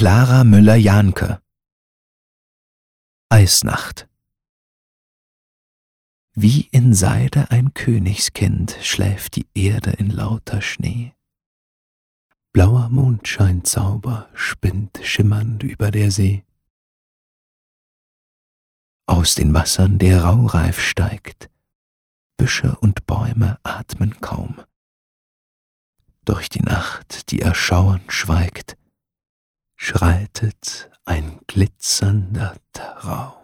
Clara Müller-Jahnke Eisnacht Wie in Seide ein Königskind schläft die Erde in lauter Schnee. Blauer Mondscheinzauber spinnt schimmernd über der See. Aus den Wassern der Raureif steigt, Büsche und Bäume atmen kaum. Durch die Nacht, die erschauernd schweigt, schreitet ein glitzernder Traum.